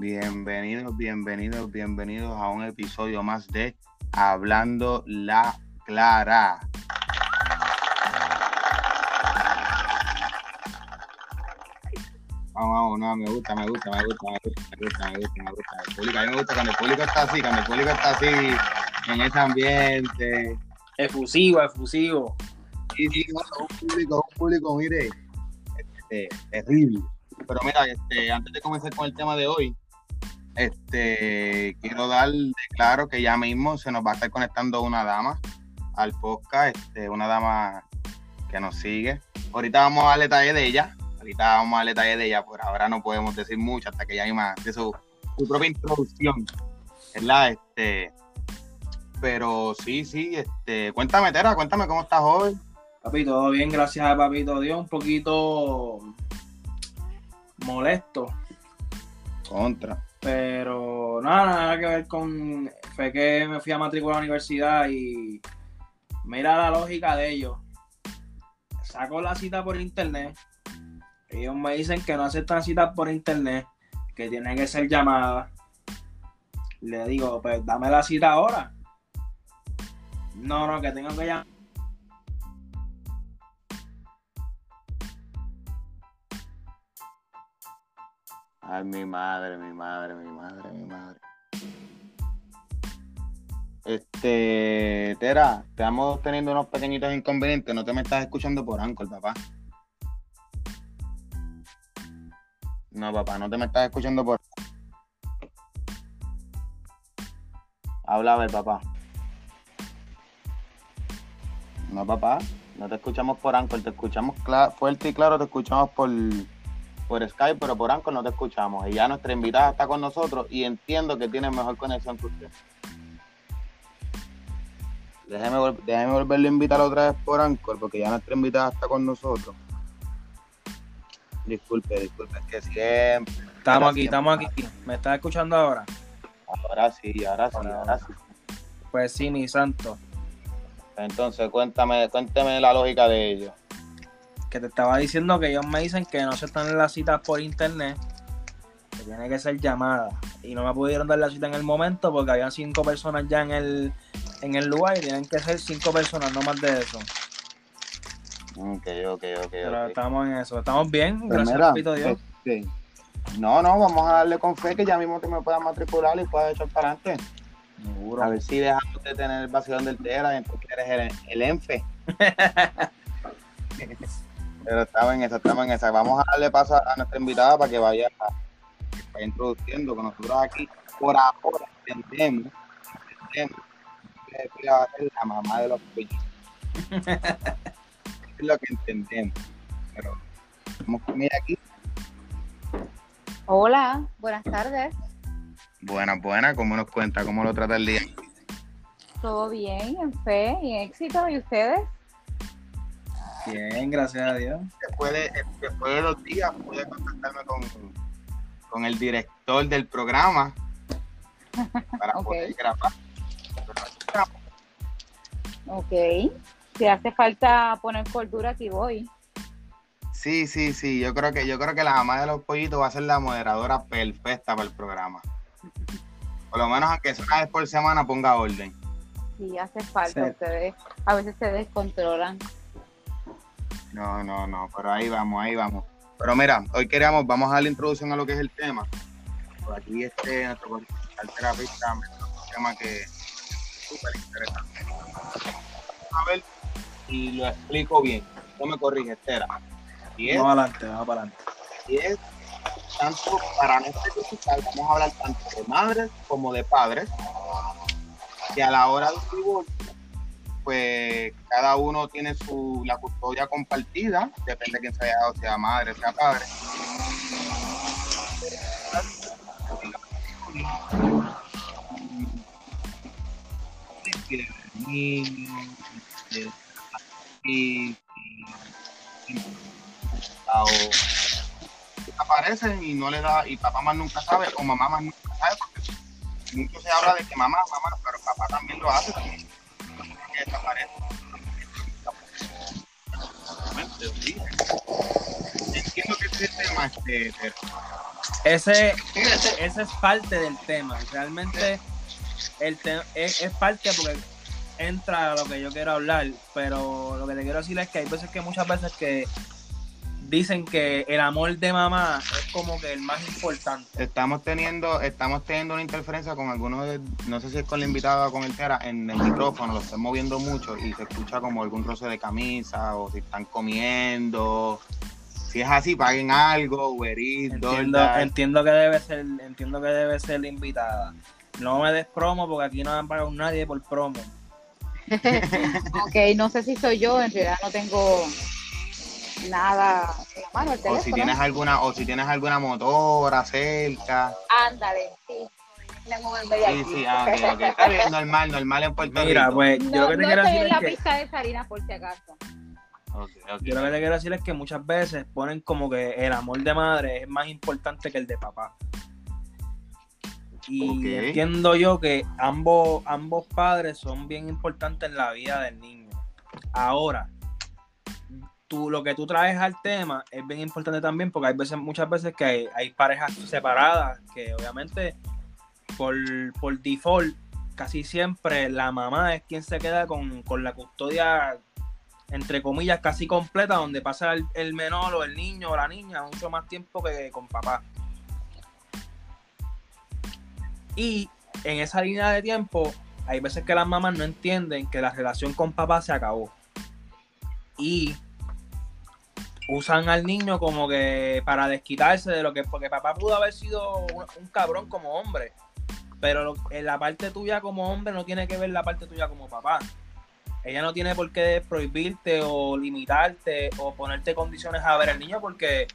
Bienvenidos, bienvenidos, bienvenidos a un episodio más de Hablando la Clara. Vamos, vamos, no, me gusta, me gusta, me gusta, me gusta, me gusta, me gusta, me gusta. El público, a mí me gusta cuando el público está así, cuando el público está así, en ese ambiente. Efusivo, efusivo. Sí, sí, no, un público, un público, mire, este, terrible. Pero mira, este, antes de comenzar con el tema de hoy, este, quiero dar claro que ya mismo se nos va a estar conectando una dama al podcast, este, una dama que nos sigue. Ahorita vamos a darle detalle de ella, ahorita vamos a detalle de ella, por ahora no podemos decir mucho hasta que ella misma de su, su propia introducción, ¿verdad? Este, pero sí, sí, este, cuéntame, Tera, cuéntame cómo estás hoy. Papi, todo bien, gracias a Papito Dios. Un poquito molesto, Contra. Pero nada, nada que ver con. Fue que me fui a matricular a la universidad y mira la lógica de ellos. Saco la cita por internet. Ellos me dicen que no aceptan citas por internet, que tienen que ser llamadas. Le digo, pues dame la cita ahora. No, no, que tengo que llamar. Ay, mi madre, mi madre, mi madre, mi madre. Este, Tera, estamos teniendo unos pequeñitos inconvenientes. No te me estás escuchando por Anchor, papá. No, papá, no te me estás escuchando por. Habla a papá. No, papá, no te escuchamos por Anchor, te escuchamos fuerte y claro, te escuchamos por, por Skype, pero por Anchor no te escuchamos. Y ya nuestra invitada está con nosotros y entiendo que tiene mejor conexión que usted. Déjeme, vol- déjeme volverle a invitar otra vez por Anchor, porque ya nuestra invitada está con nosotros. Disculpe, disculpe, es que siempre. Estamos aquí, estamos aquí. ¿Me estás escuchando ahora? Ahora sí, ahora sí, ahora sí. Pues sí, mi santo. Entonces, cuéntame, cuéntame la lógica de ello. Que te estaba diciendo que ellos me dicen que no se están en las citas por internet, que tiene que ser llamada. Y no me pudieron dar la cita en el momento porque habían cinco personas ya en el, en el lugar y tienen que ser cinco personas, no más de eso. Ok, ok, ok. Pero ok. estamos en eso. Estamos bien, Pues gracias mira, Pito Dios. no, no, vamos a darle con fe que ya mismo te me puedas matricular y puedas echar para adelante. Seguro. A ver si dejamos de tener el vacilón del Tera y entonces eres el, el Enfe. Pero estamos en esa, estamos en esa. Vamos a darle paso a nuestra invitada para que vaya, introduciendo con nosotros aquí. Por ahora entendemos, entendemos que va a ser la mamá de los pollitos. es lo que entendemos. Pero estamos con ella aquí. Hola, buenas tardes. Buena, buena, ¿cómo nos cuenta? ¿Cómo lo trata el día? ¿Todo bien? ¿En fe y en éxito? ¿Y ustedes? Bien, gracias a Dios. Después de, después de los días pude contactarme con, con el director del programa para poder grabar. Ok. Si hace falta poner cordura, aquí voy. Sí, sí, sí, yo creo que yo creo que la mamá de los pollitos va a ser la moderadora perfecta para el programa. Por lo menos aunque sea una vez por semana ponga orden. Si hace falta, Sí. ustedes a veces se descontrolan. No, no, no, pero ahí vamos, ahí vamos. Pero mira, hoy queríamos, vamos a la introducción a lo que es el tema. Por aquí este nuestro terapista me un tema que es súper interesante. Vamos a ver y lo explico bien. No me corrige, Estera. Y es, Vamos adelante, vamos para adelante. y es tanto para no especificar, vamos a hablar tanto de madres como de padres, que a la hora del divorcio, pues cada uno tiene su la custodia compartida, depende de quién sea, o sea madre, sea padre. Y, aparecen y no le da, y papá más nunca sabe, o mamá más nunca sabe, porque mucho se habla de que mamá, mamá, pero papá también lo hace, Entiendo que tema este, Ese, ese es parte del tema. Realmente el te- es, es parte porque entra a lo que yo quiero hablar, pero lo que te quiero decir es que hay veces que muchas veces que dicen que el amor de mamá es como que el más importante. estamos teniendo, estamos teniendo una interferencia con algunos de, no sé si es con la invitada o con el Tera, en el micrófono, lo están moviendo mucho y se escucha como algún roce de camisa o si están comiendo. Si es así, paguen algo, Uber Eats, Entiendo, que debe ser, entiendo que debe ser la invitada. No me des promo porque aquí no me han pagado nadie por promo. Ok, no sé si soy yo, en realidad no tengo nada en la mano, el o si tienes alguna, o si tienes alguna motora cerca. Ándale, sí. Ah. Está bien, normal, normal en Puerto Mira, Rico. pues yo No, lo que te no quiero decir es la que pista de Sarina por si acaso. Yo lo que te quiero decir es que muchas veces ponen como que el amor de madre es más importante que el de papá. Y entiendo yo que ambos, ambos padres son bien importantes en la vida del niño. Ahora, tú, lo que tú traes al tema es bien importante también porque hay veces, muchas veces que hay, parejas separadas que obviamente por, por default casi siempre la mamá es quien se queda con, con la custodia entre comillas, casi completa, donde pasa el, el menor o el niño o la niña mucho más tiempo que con papá. Y en esa línea de tiempo, hay veces que las mamás no entienden que la relación con papá se acabó. Y usan al niño como que para desquitarse de lo que, porque papá pudo haber sido un, cabrón como hombre. Pero en la parte tuya como hombre no tiene que ver la parte tuya como papá ella no tiene por qué prohibirte o limitarte o ponerte condiciones a ver al niño porque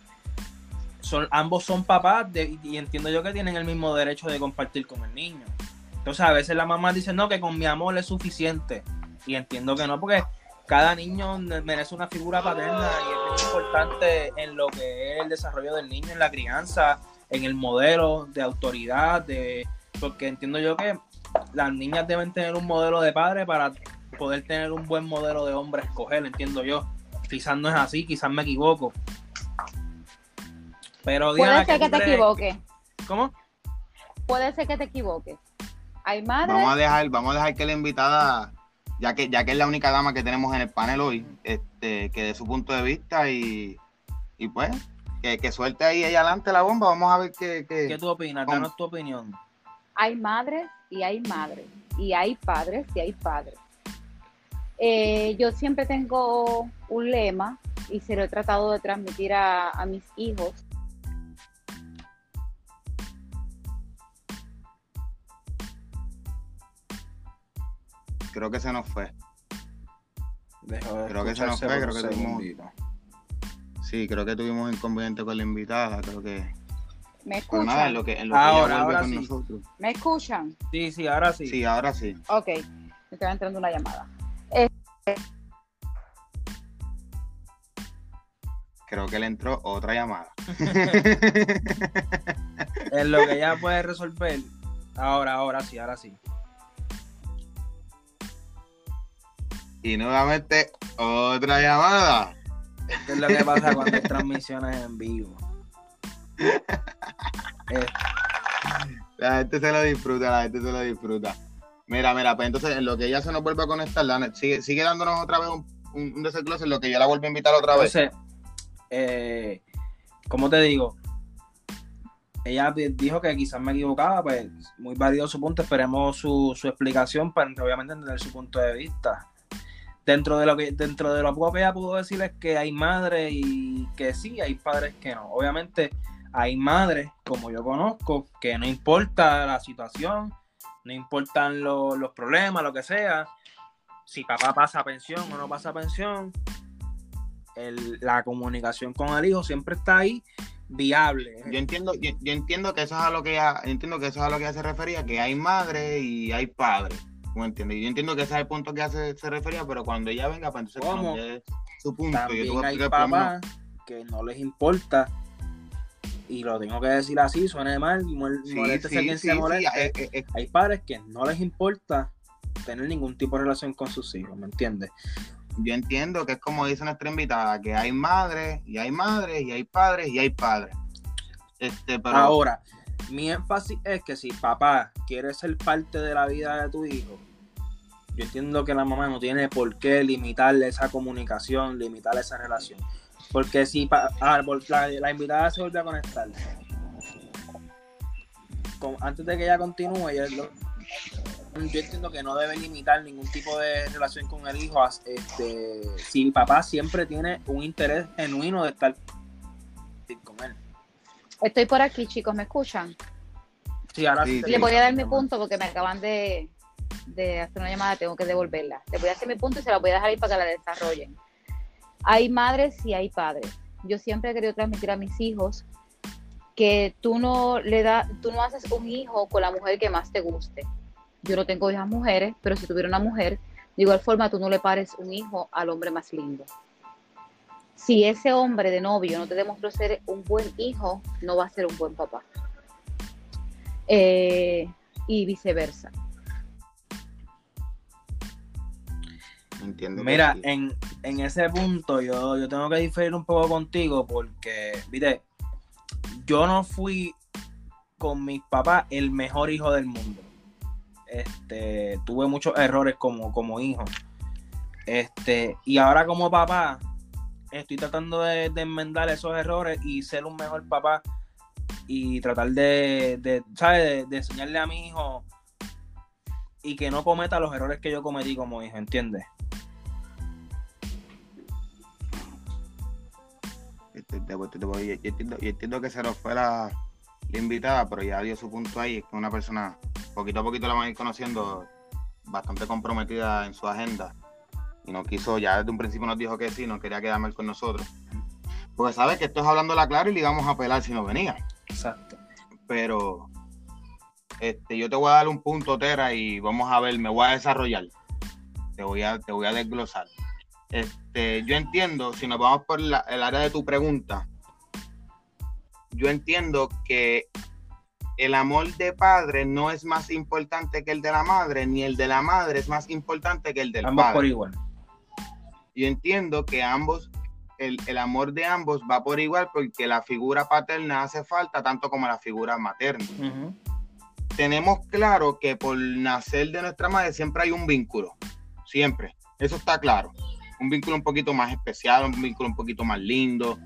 son, ambos son papás y entiendo yo que tienen el mismo derecho de compartir con el niño. Entonces a veces la mamá dice, no, que con mi amor es suficiente. Y entiendo que no, porque cada niño merece una figura paterna y es muy importante en lo que es el desarrollo del niño, en la crianza, en el modelo de autoridad, de porque entiendo yo que las niñas deben tener un modelo de padre para poder tener un buen modelo de hombre a escoger, entiendo yo. Quizás no es así, quizás me equivoco. Pero Diana, Puede ser ¿qué que te equivoques. ¿Cómo? Puede ser que te equivoques. Hay madres. Vamos a dejar, vamos a dejar que la invitada, ya que, ya que es la única dama que tenemos en el panel hoy, este, que dé su punto de vista y, y pues, que, que suelte ahí ella adelante la bomba. Vamos a ver qué, qué- ¿Qué tú opinas? Danos tu opinión. hay madres y hay madres, y hay padres y hay padres. Eh, yo siempre tengo un lema y se lo he tratado de transmitir a, a mis hijos. Creo que se nos fue. Dejo de Creo que se nos fue, creo que tuvimos-. Sí, creo que tuvimos inconveniente con la invitada, creo que. ¿Me Pero nada, escuchan? en lo que, en lo que Ahora, ahora con sí. nosotros. ¿Me escuchan? Sí, sí, ahora sí. Sí, ahora sí. Ok, me estaba entrando una llamada. Creo que le entró otra llamada. En lo que ella puede resolver. Ahora, ahora sí, ahora sí. Y nuevamente otra llamada. Esto es lo que pasa cuando hay transmisiones en vivo. Eh, La gente se lo disfruta, la gente se lo disfruta. Mira, mira, pues entonces en lo que ella se nos vuelve a conectar, la- sigue, sigue dándonos otra vez un, un, en lo que yo la vuelvo a invitar otra vez. Entonces, eh, como te digo, ella di- dijo que quizás me equivocaba, pues muy válido su punto, esperemos su, su explicación para obviamente entender su punto de vista. Dentro de lo que dentro de lo poco que ella pudo decir es que hay madres y que sí, hay padres que no. Obviamente hay madres, como yo conozco, que no importa la situación, no importan lo- los problemas, lo que sea, si papá pasa pensión o no pasa pensión, el- la comunicación con el hijo siempre está ahí viable. Yo entiendo, yo, yo entiendo que eso es a lo que ella, entiendo que eso es a lo que ella se refería, que hay madre y hay padre. ¿Me entiendes? Yo entiendo que ese es el punto que ella se, refería, pero cuando ella venga, pues entonces ¿Cómo? dé su punto. yo También a hay papás que no les importa. Y lo tengo que decir así, suene mal, mol- Sí, moléstese sí, quien sí, se eh, eh, Hay padres que no les importa tener ningún tipo de relación con sus hijos, ¿me entiendes? yo entiendo que es como dice nuestra invitada, que hay madres y hay madres y hay padres y hay padres. Este, pero Ahora, mi énfasis es que si papá quiere ser parte de la vida de tu hijo, yo entiendo que la mamá no tiene por qué limitarle esa comunicación, limitarle esa relación. Porque si pa- ah, por- la, la invitada se vuelve a conectar, con- antes de que ella continúe, ella lo- yo entiendo que no debe limitar ningún tipo de relación con el hijo. Este, si el papá siempre tiene un interés genuino de estar con él. Estoy por aquí, chicos, ¿me escuchan? Sí, ahora Sí, sí. Le voy a dar mi punto porque me acaban de, de hacer una llamada, tengo que devolverla. Le voy a hacer mi punto y se la voy a dejar ahí para que la desarrollen. Hay madres y hay padres. Yo siempre he querido transmitir a mis hijos que tú no le das, tú no haces un hijo con la mujer que más te guste. Yo no tengo hijas mujeres, pero si tuviera una mujer, de igual forma tú no le pares un hijo al hombre más lindo. Si ese hombre de novio no te demostró ser un buen hijo, no va a ser un buen papá. Eh, y viceversa. Entiendo. Mira, sí. en, en ese punto yo, yo tengo que diferir un poco contigo porque, viste, yo no fui con mis papás el mejor hijo del mundo. Este, tuve muchos errores como, como hijo. Este, y ahora como papá, estoy tratando de, de enmendar esos errores y ser un mejor papá y tratar de, de ¿sabes? De, de enseñarle a mi hijo y que no cometa los errores que yo cometí como hijo, ¿entiendes? Yo, entiendo, yo entiendo que se nos fue la, la invitada, pero ya dio su punto ahí. Es que una persona, poquito a poquito la van a ir conociendo, bastante comprometida en su agenda. Y no quiso, ya desde un principio nos dijo que sí, no quería quedar mal con nosotros. Porque sabe que esto es hablándola claro y le íbamos a pelar si no venía. Exacto. Pero este, yo te voy a dar un punto, Tera, y vamos a ver, me voy a desarrollar. Te voy a, te voy a desglosar. Este, yo entiendo, si nos vamos por la- el área de tu pregunta, yo entiendo que el amor de padre no es más importante que el de la madre, ni el de la madre es más importante que el del Ambos padre. por igual. Yo entiendo que ambos, el, el amor de ambos va por igual porque la figura paterna hace falta tanto como la figura materna. Tenemos claro que por nacer de nuestra madre siempre hay un vínculo, siempre, eso está claro. Un vínculo un poquito más especial, un vínculo un poquito más lindo,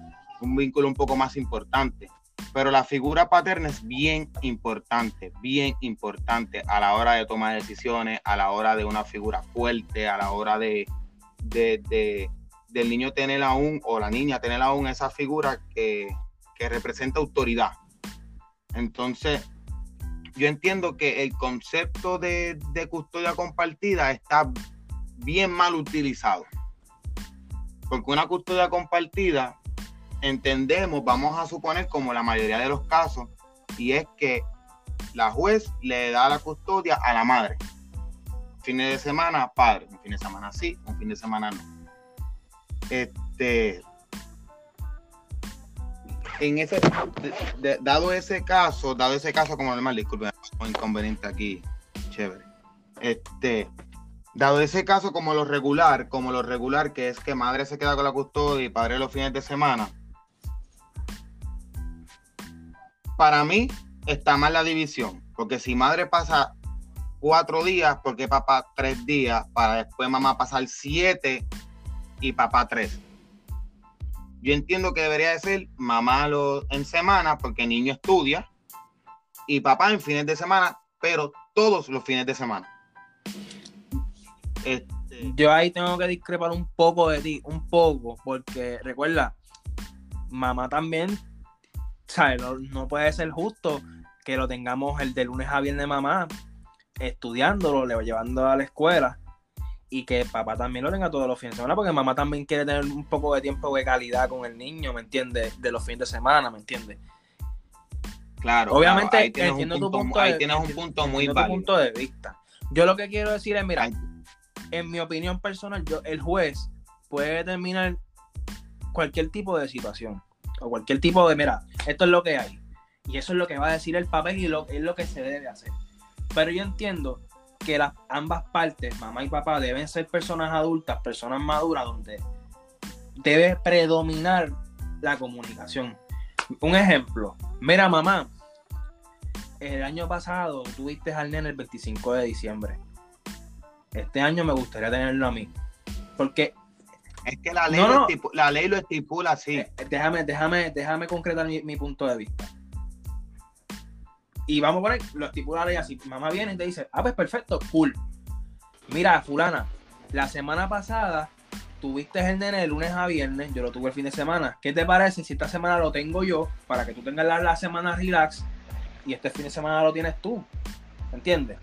un vínculo un poco más importante. Pero la figura paterna es bien importante, bien importante a la hora de tomar decisiones, a la hora de una figura fuerte, a la hora de, de, de- del niño tener aún, o la niña tener aún esa figura que, que representa autoridad. Entonces, yo entiendo que el concepto de, custodia compartida está bien mal utilizado. Porque una custodia compartida, entendemos, vamos a suponer como la mayoría de los casos, y es que la juez le da la custodia a la madre. Fines de semana, padre. Un fin de semana sí, un fin de semana no. Este, en ese, de- dado ese caso, dado ese caso como normal, disculpen, un inconveniente aquí, chévere. Este, dado ese caso como lo regular, como lo regular, que es que madre se queda con la custodia y padre los fines de semana, para mí está mal la división, porque si madre pasa cuatro días, porque papá tres días, para después mamá pasar siete y papá tres. Yo entiendo que debería de ser mamá en semana, porque niño estudia, y papá en fines de semana, pero todos los fines de semana. Este, Yo ahí tengo que discrepar un poco de ti, un poco, porque recuerda, mamá también, ¿sabes? No, puede ser justo que lo tengamos el de lunes a viernes mamá estudiándolo, le- llevando a la escuela y que papá también lo tenga todos los fines de semana, porque mamá también quiere tener un poco de tiempo de calidad con el niño, ¿me entiendes? De los fines de semana, ¿me entiendes? claro, Obviamente claro, ahí tienes un entiendo tu punto, punto ahí de- tienes un entiendo- punto muy entiendo válido. punto de vista. Yo lo que quiero decir es, mira, en mi opinión personal, yo, el juez puede determinar cualquier tipo de situación o cualquier tipo de, mira, esto es lo que hay y eso es lo que va a decir el papel y lo, es lo que se debe hacer. Pero yo entiendo que las ambas partes, mamá y papá, deben ser personas adultas, personas maduras, donde debe predominar la comunicación. Un ejemplo. Mira, mamá, el año pasado tuviste al nene el 25 de diciembre. Este año me gustaría tenerlo a mí. Porque Es que la ley, No, lo, no. estipu- la ley lo estipula así. eh, déjame, déjame, déjame concretar mi, mi punto de vista. Y vamos a poner, lo estipula la ley así. Mamá viene y te dice, ah, pues perfecto, cool. Mira, fulana, la semana pasada tuviste el nene de lunes a viernes, yo lo tuve el fin de semana. ¿Qué te parece si esta semana lo tengo yo para que tú tengas la, la semana relax y este fin de semana lo tienes tú? ¿Entiendes?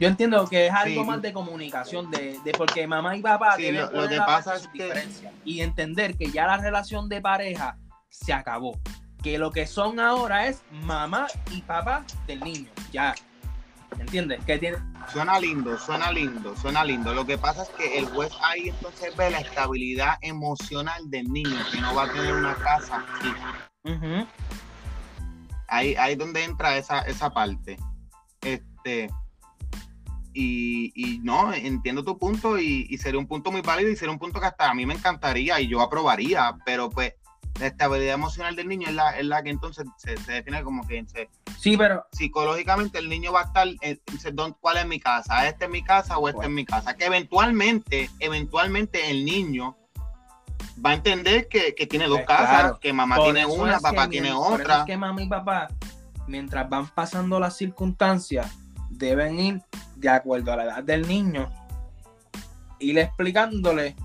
Yo entiendo que es algo Sí. más de comunicación, de, de porque mamá y papá Sí, deben lo- que pasa es que- y entender que ya la relación de pareja se acabó. Que lo que son ahora es mamá y papá del niño. Ya. ¿Entiendes? Que tiene. Suena lindo, suena lindo, suena lindo. Lo que pasa es que el juez ahí entonces ve la estabilidad emocional del niño, que no va a tener una casa fija. Ahí, ahí es donde entra esa, esa parte. Este, y, y no, entiendo tu punto y, y sería un punto muy válido y sería un punto que hasta a mí me encantaría y yo aprobaría, pero pues la estabilidad emocional del niño es la, es la que entonces se, se define como que se- Sí, pero. psicológicamente el niño va a estar, "¿Dónde- ¿cuál es mi casa? ¿Este es mi casa o este Bueno. es mi casa? Que eventualmente, eventualmente el niño va a entender que, que tiene dos Pues, casas, claro. que mamá por tiene una, papá que tiene eso otra. Es que mamá y papá, mientras van pasando las circunstancias, deben ir de acuerdo a la edad del niño, ir explicándole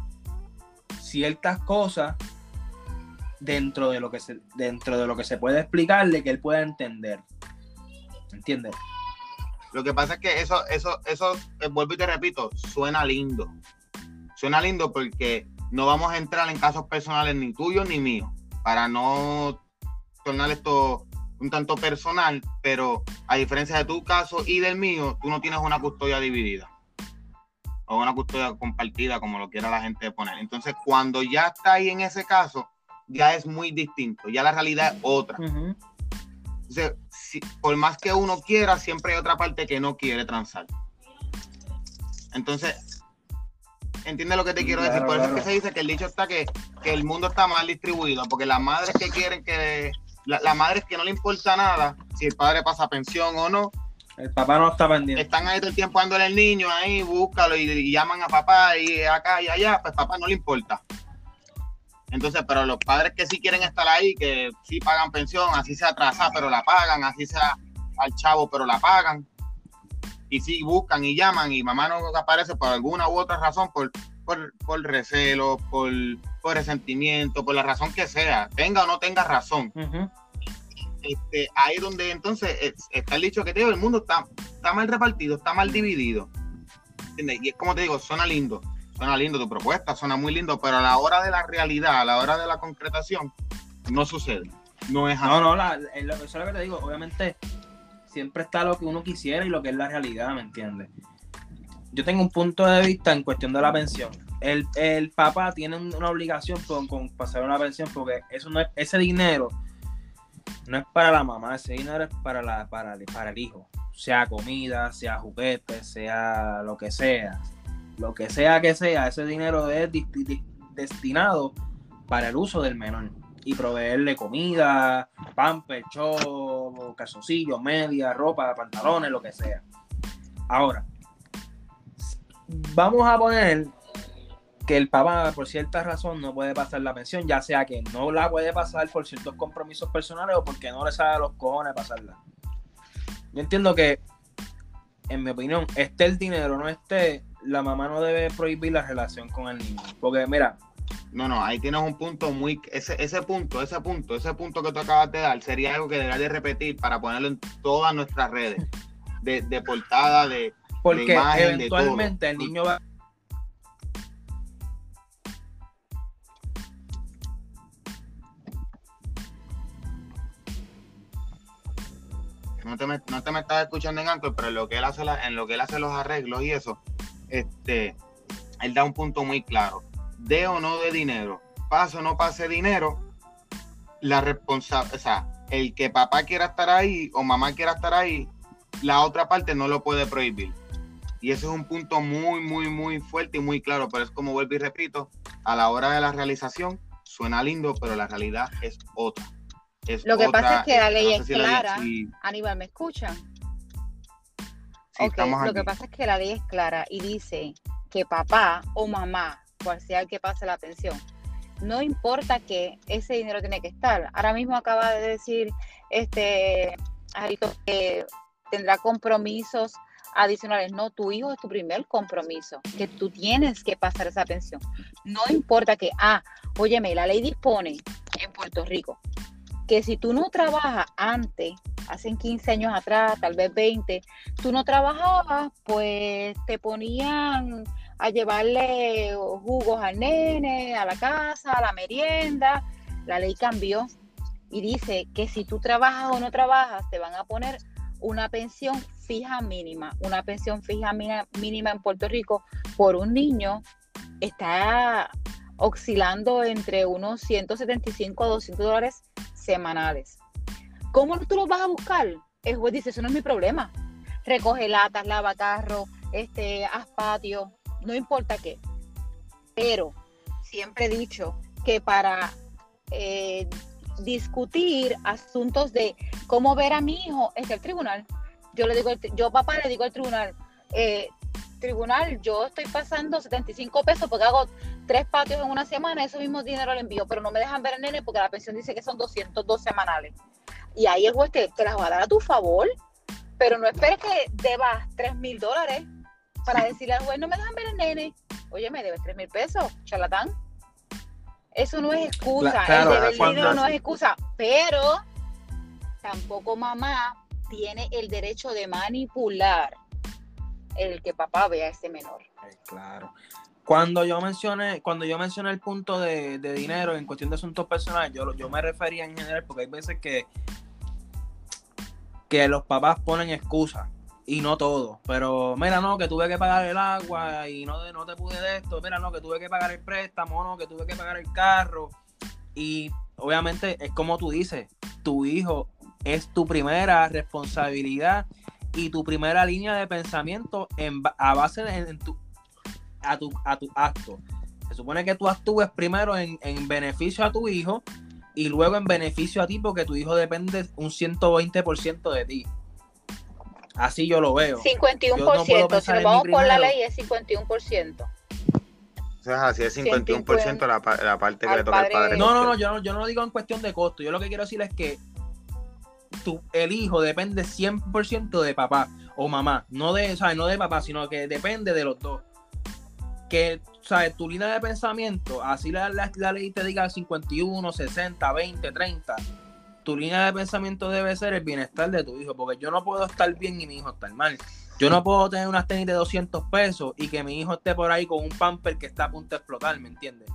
ciertas cosas dentro de lo que se, dentro de lo que se puede explicarle que él pueda entender. ¿Entiendes? Lo que pasa es que eso, eso, eso, eh, vuelvo y te repito, suena lindo. Suena lindo porque no vamos a entrar en casos personales ni tuyos ni míos, para no tornar esto un tanto personal, pero a diferencia de tu caso y del mío, tú no tienes una custodia dividida o una custodia compartida, como lo quiera la gente poner. Entonces, cuando ya está ahí en ese caso, ya es muy distinto, ya la realidad es otra. Entonces, si- por más que uno quiera, siempre hay otra parte que no quiere transar. Entonces, entiende lo que te quiero Claro, decir. Por eso es que se dice que el dicho está que, que el mundo está mal distribuido, porque las madres que quieren que, la- las madres que no le importa nada, si el padre pasa pensión o no, El papá no está pendiente. están ahí todo el tiempo dándole el niño ahí, búscalo y, y llaman a papá y acá y allá, pues papá no le importa. Entonces, pero los padres que sí quieren estar ahí, que sí pagan pensión, así sea atrasada, pero la pagan, así sea al chavo, pero la pagan. Y sí buscan y llaman y mamá no aparece por alguna u otra razón, por, por, por recelo, por, por resentimiento, por la razón que sea, tenga o no tenga razón Ujú. este, ahí es donde entonces es- está el dicho que te digo, el mundo está, está mal repartido, está mal dividido. ¿Entiendes? Y es como te digo, suena lindo, suena lindo tu propuesta, suena muy lindo, pero a la hora de la realidad, a la hora de la concretación, no sucede. No es así. No, no, la, el- eso es lo que te digo. Obviamente, siempre está lo que uno quisiera y lo que es la realidad, ¿me entiendes? Yo tengo un punto de vista en cuestión de la pensión. El, el papá tiene un- una obligación con, con pasar una pensión porque eso no es, ese dinero no es para la mamá, ese dinero es para, la, para, para el hijo. Sea comida, sea juguete, sea lo que sea. Lo que sea que sea, ese dinero es destinado para el uso del menor y proveerle comida, pamper, chop, calzoncillos, media, ropa, pantalones, lo que sea. Ahora, vamos a poner que el papá por cierta razón no puede pasar la pensión, ya sea que no la puede pasar por ciertos compromisos personales o porque no le sale a los cojones pasarla. Yo entiendo que, en mi opinión, esté el dinero no esté, la mamá no debe prohibir la relación con el niño. Porque, mira, No, no, ahí tienes un punto muy, ese, ese punto, ese punto, ese punto que tú acabas de dar, sería algo que deberías de repetir para ponerlo en todas nuestras redes, de, de portada, de, porque imagen, de eventualmente todo. el niño va no te, me, no te me estás escuchando en Anchor, pero en lo que él hace la- en lo que él hace los arreglos y eso, este, él da un punto muy claro. De o no de dinero, pase o no pase dinero, la responsabilidad, o sea, el que papá quiera estar ahí o mamá quiera estar ahí, la otra parte no lo puede prohibir. Y ese es un punto muy, muy, muy fuerte y muy claro, pero es como vuelvo y repito, a la hora de la realización suena lindo, pero la realidad es otra. es Lo que pasa es que la ley no es si ley- clara. si- Aníbal, ¿me escuchan? Estamos lo que pasa es que la ley es clara y dice que papá o mamá, cual sea el que pase la pensión, no importa que ese dinero tiene que estar. Ahora mismo acaba de decir este Jarito que tendrá compromisos adicionales. No, tu hijo es tu primer compromiso, que tú tienes que pasar esa pensión. No importa que, ah, óyeme, la ley dispone en Puerto Rico que si tú no trabajas antes, hace 15 años atrás, tal vez 20, tú no trabajabas, pues te ponían a llevarle jugos al nene, a la casa, a la merienda. La ley cambió y dice que si tú trabajas o no trabajas, te van a poner una pensión fija mínima. Una pensión fija mínima en Puerto Rico por un niño está oscilando entre unos 175 a 200 dólares semanales. ¿Cómo tú los vas a buscar? El juez dice, eso no es mi problema. Recoge latas, lava carro, este, haz patio, no importa qué. Pero siempre he dicho que para eh, discutir asuntos de cómo ver a mi hijo es el tribunal. Yo le digo, al yo papá le digo al tribunal, eh, tribunal, yo estoy pasando 75 pesos porque hago tres patios en una semana, ese mismo dinero le envío, pero no me dejan ver el nene porque la pensión dice que son 202 semanales. Y ahí el juez te, te las va a dar a tu favor, pero no esperes que debas 3 mil dólares para decirle al juez, no me dejan ver el nene. Oye, me debes 3 mil pesos, charlatán. Eso no es excusa, claro, el deber dinero no es excusa, pero tampoco mamá tiene el derecho de manipular el que papá vea a ese menor. Claro. Cuando yo mencioné, cuando yo mencioné el punto de, de dinero en cuestión de asuntos personales, yo, yo me refería en general porque hay veces que, que los papás ponen excusas y no todo. Pero mira, no, que tuve que pagar el agua y no, no te pude de esto. Mira, no, que tuve que pagar el préstamo, no, que tuve que pagar el carro. Y obviamente es como tú dices, tu hijo es tu primera responsabilidad y tu primera línea de pensamiento en, a base de en tu, a tu, a tu acto. Se supone que tú actúes primero en, en beneficio a tu hijo y luego en beneficio a ti porque tu hijo depende un 120% de ti. Así yo lo veo. 51%, Yo no si nos vamos por la ley es 51%. O sea, así es 51% la, la parte que le toca al padre-. No, no, no, yo no, yo no lo digo en cuestión de costo. Yo lo que quiero decir es que tu, el hijo depende 100% de papá o mamá. No de, ¿sabes? no de papá, sino que depende de los dos. Que, ¿sabes? Tu línea de pensamiento, así la, la, la ley te diga 51, 60, 20, 30. Tu línea de pensamiento debe ser el bienestar de tu hijo, porque yo no puedo estar bien y mi hijo estar mal. Yo no puedo tener unas tenis de 200 pesos y que mi hijo esté por ahí con un pamper que está a punto de explotar, ¿me entiendes?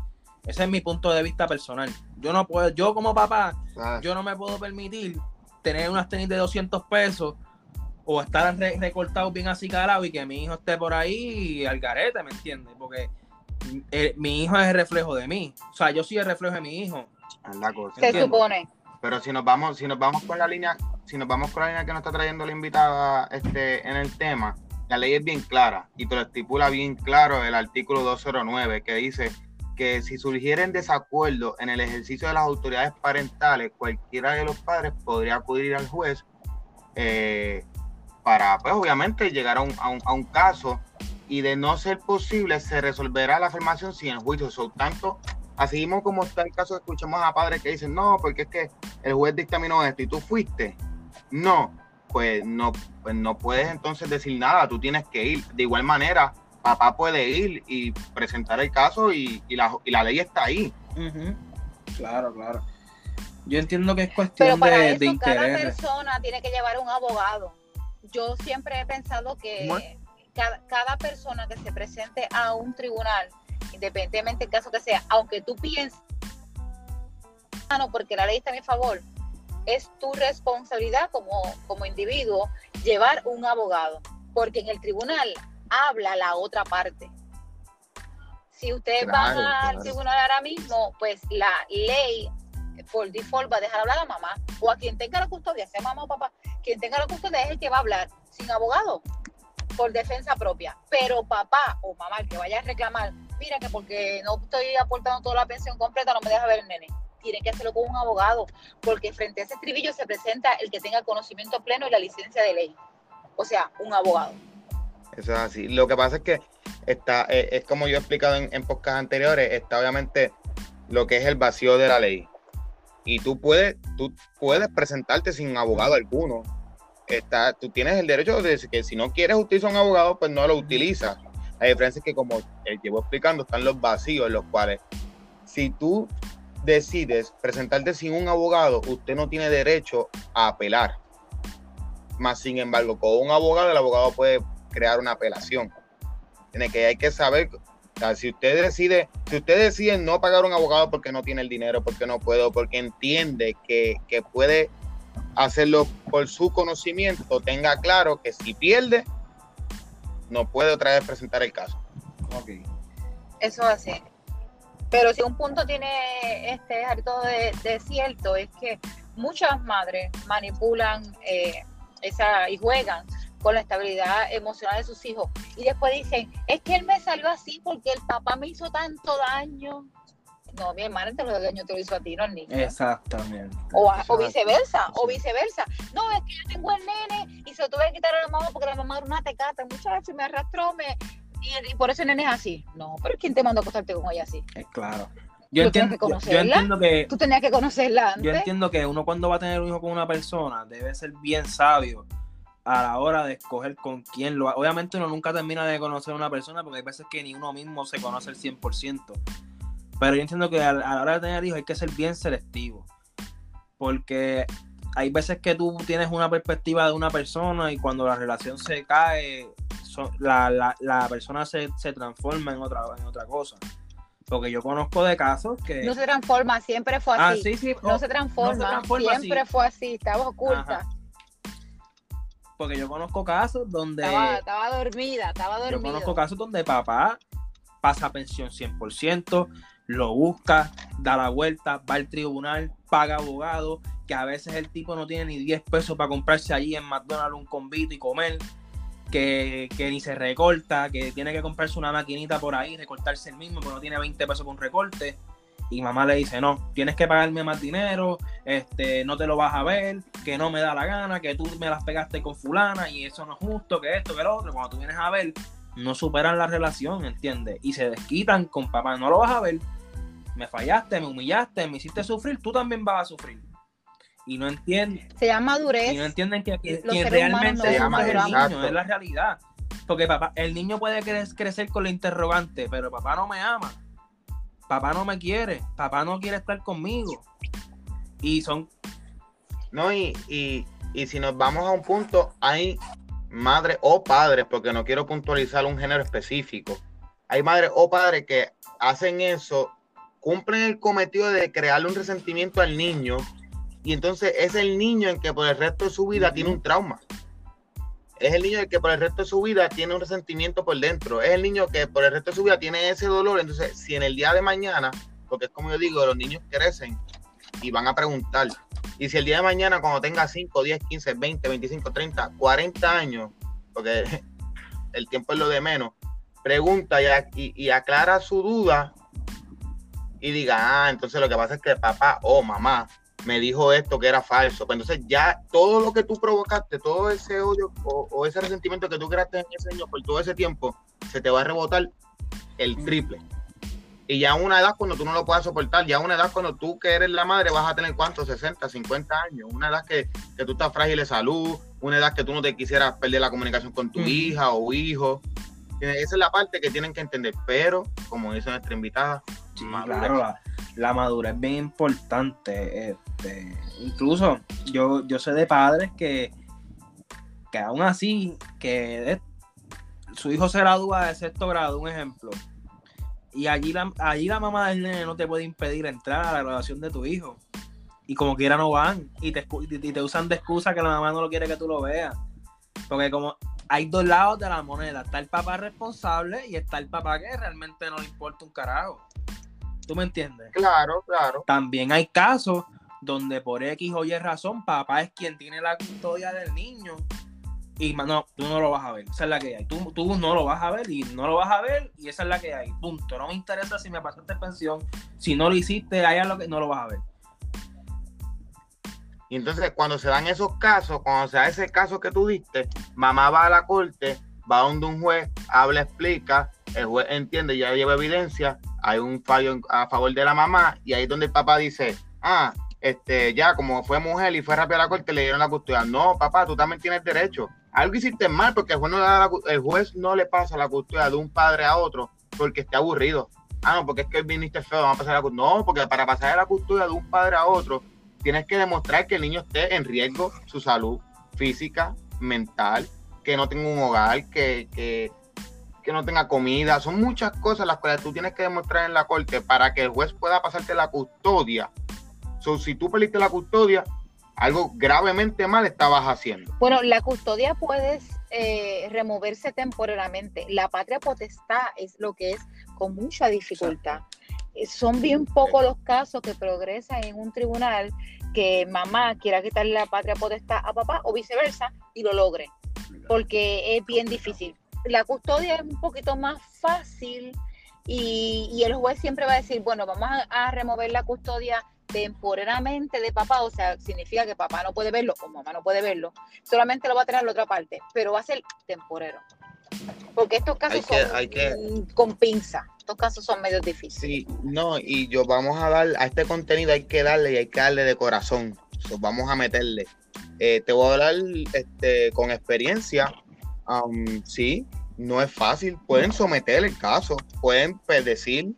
Ese es mi punto de vista personal. Yo no puedo, yo como papá, Ah, yo no me puedo permitir tener unas tenis de 200 pesos o estar re- recortado bien así calado y que mi hijo esté por ahí al garete, ¿me entiendes? Porque eh, mi hijo es el reflejo de mí. O sea, yo soy el reflejo de mi hijo. es la cosa. Se supone. Pero si nos vamos, si nos vamos con la línea, si nos vamos con la línea que nos está trayendo la invitada este, en el tema, la ley es bien clara y te lo estipula bien claro el artículo 209 que dice que si surgieren desacuerdos en el ejercicio de las autoridades parentales, cualquiera de los padres podría acudir al juez eh, para, pues obviamente, llegar a un, a un- a un caso y de no ser posible se resolverá la afirmación sin el juicio. So, tanto, así mismo como está el caso, escuchamos a padres que dicen, no, porque es que el juez dictaminó esto y tú fuiste. No, pues no, pues no puedes entonces decir nada, tú tienes que ir. De igual manera, papá puede ir y presentar el caso y, y la, y la ley está ahí. Claro, claro. Yo entiendo que es Pero cuestión para de, eso de cada interés. persona tiene que llevar un abogado. Yo siempre he pensado que cada, cada persona que se presente a un tribunal, independientemente del caso que sea, aunque tú pienses, "Ah, no, porque la ley está a mi favor, es tu responsabilidad como, como individuo llevar un abogado, porque en el tribunal habla la otra parte. Si ustedes Claro, van al tribunal ahora mismo, pues la ley por default va a dejar hablar a mamá o a quien tenga la custodia, sea mamá o papá, quien tenga la custodia es el que va a hablar sin abogado por defensa propia. Pero papá o mamá el que vaya a reclamar, mira que porque no estoy aportando toda la pensión completa no me deja ver el nene. tienen que hacerlo con un abogado, porque frente a ese estribillo se presenta el que tenga conocimiento pleno y la licencia de ley. O sea, un abogado. Eso es así. Lo que pasa es que está, eh, es como yo he explicado en, en anteriores, está obviamente lo que es el vacío de la ley. Y tú puedes, tú puedes presentarte sin abogado alguno. Está, tú tienes el derecho de decir que si no quieres utilizar un abogado, pues no lo utilizas. La diferencia es que, como eh, llevo explicando, están los vacíos, en los cuales si tú decides presentarte sin un abogado, usted no tiene derecho a apelar. Más sin embargo, con un abogado, el abogado puede crear una apelación. Tiene que hay que saber, o sea, si usted decide, si usted decide no pagar un abogado porque no tiene el dinero, porque no puede, o porque entiende que, que puede hacerlo por su conocimiento, tenga claro que si pierde, no puede otra vez presentar el caso. Ok. Eso así. Pero si un punto tiene este harto de, de cierto es que muchas madres manipulan eh, esa y juegan con la estabilidad emocional de sus hijos y después dicen es que él me salió así porque el papá me hizo tanto daño. No, mi hermana te lo daño te lo hizo a ti, no al niño. Exactamente. O, a- o viceversa, o viceversa. No, es que yo tengo el nene y se lo tuve que quitar a la mamá porque la mamá era una tecata, muchacho, y me arrastró, me, y, y por eso el nene es así. No, pero ¿quién te mandó a acostarte con ella así? Es claro. Yo entiendo, que yo- yo conocerla. entiendo que Tú tenías que conocerla antes. yo entiendo que uno cuando va a tener un hijo con una persona debe ser bien sabio a la hora de escoger con quién lo Obviamente uno nunca termina de conocer a una persona porque hay veces que ni uno mismo se conoce el 100%. Pero yo entiendo que a, la hora de tener hijos hay que ser bien selectivo. Porque hay veces que tú tienes una perspectiva de una persona y cuando la relación se cae, so- la, la- la persona se, se transforma en otra, en otra cosa. Porque yo conozco de casos que... No se transforma, siempre fue ah, así. sí, sí. No se transforma, transforma, siempre fue así, estaba oculta, Ajá. Porque yo conozco casos donde... estaba, estaba dormida, estaba Yo dormida. conozco casos donde papá pasa pensión 100%, lo busca, da la vuelta, va al tribunal, paga abogado, que a veces el tipo no tiene ni 10 pesos para comprarse allí en McDonald's un convito y comer, que, que ni se recorta, que tiene que comprarse una maquinita por ahí, recortarse el mismo, porque no tiene 20 pesos con recorte. Y mamá le dice, no, tienes que pagarme más dinero, este, no te lo vas a ver, que no me da la gana, que tú me las pegaste con fulana y eso no es justo, que esto, que lo otro. Cuando tú vienes a ver, no superan la relación, ¿entiendes? Y se desquitan con papá, no lo vas a ver, me fallaste, me humillaste, me hiciste sufrir, tú también vas a sufrir. Y no entienden, Se llama madurez. y no entienden que, que- quien realmente no sufre es el niño, es la realidad. Porque papá, el niño puede cre- crecer con la interrogante, pero papá no me ama, papá no me quiere, papá no quiere estar conmigo. Y son No, y, y, y si nos vamos a un punto, hay madres o padres, porque no quiero puntualizar un género específico. Hay madres o padres que hacen eso, cumplen el cometido de crearle un resentimiento al niño, y entonces es el niño en que por el resto de su vida tiene un trauma. Es el niño el que por el resto de su vida tiene un resentimiento por dentro. Es el niño que por el resto de su vida tiene ese dolor. Entonces, si en el día de mañana, porque es como yo digo, los niños crecen y van a preguntar, y si el día de mañana, cuando tenga 5, 10, 15, 20, 25, 30, 40 años, porque el tiempo es lo de menos, pregunta y- y aclara su duda y diga, ah, entonces lo que pasa es que papá o mamá me dijo esto que era falso. Pues entonces ya todo lo que tú provocaste, todo ese odio o, o ese resentimiento que tú creaste en ese niño por todo ese tiempo, se te va a rebotar el triple. Y ya a una edad cuando tú no lo puedas soportar, ya a una edad cuando tú que eres la madre vas a tener cuántos, 60, 50 años, una edad que, que tú estás frágil de salud, una edad que tú no te quisieras perder la comunicación con tu Ujú. hija o hijo. Esa es la parte que tienen que entender, pero como dice nuestra invitada, Sí, madurez. claro, la, la madurez es bien importante. Este, incluso yo, yo sé de padres que, que aún así, que su hijo se gradúa de sexto grado, un ejemplo, y allí la, allí la mamá del nene no te puede impedir entrar a la graduación de tu hijo. Y como quiera no van, y te, y te usan de excusa que la mamá no lo quiere que tú lo veas. Porque como hay dos lados de la moneda, está el papá responsable y está el papá que realmente no le importa un carajo. ¿Tú me entiendes? claro, claro. También hay casos donde por X o Y razón papá es quien tiene la custodia del niño y no, tú no lo vas a ver, esa es la que hay. Tú, tú no lo vas a ver y no lo vas a ver y esa es la que hay. Punto. No me interesa si me pasaste pensión, si no lo hiciste, allá lo que no lo vas a ver. Y entonces cuando se dan esos casos, cuando se da ese caso que tú diste, mamá va a la corte, va donde un juez, habla, explica, el juez entiende, ya lleva evidencia, hay un fallo a favor de la mamá y ahí es donde el papá dice, ah, este, ya como fue mujer y fue rápida a la corte, le dieron la custodia. No, papá, tú también tienes derecho. Algo hiciste mal porque el juez no le, el juez no le pasa la custodia de un padre a otro porque esté aburrido. Ah, no, porque es que viniste feo, vamos a pasar la custodia. No, porque para pasar la custodia de un padre a otro, tienes que demostrar que el niño esté en riesgo su salud física, mental, que no tenga un hogar, que, que, que no tenga comida. Son muchas cosas las cuales tú tienes que demostrar en la corte para que el juez pueda pasarte la custodia. So, si tú perdiste la custodia, algo gravemente mal estabas haciendo. Bueno, la custodia puedes eh, removerse temporalmente. La patria potestad es lo que es con mucha dificultad. Eh, son bien pocos los casos que progresan en un tribunal que mamá quiera quitarle la patria potestad a papá o viceversa y lo logre, porque es bien difícil. La custodia es un poquito más fácil y, el juez siempre va a decir, bueno, vamos a remover la custodia temporalmente de papá, o sea, significa que papá no puede verlo o mamá no puede verlo, solamente lo va a tener la otra parte, pero va a ser temporero. Porque estos casos son con pinza, estos casos son medio difíciles. Sí, no, y yo vamos a dar, a este contenido hay que darle y hay que darle de corazón, vamos a meterle. Eh, te voy a hablar este, con experiencia, sí, no es fácil, pueden someter el caso, pueden decir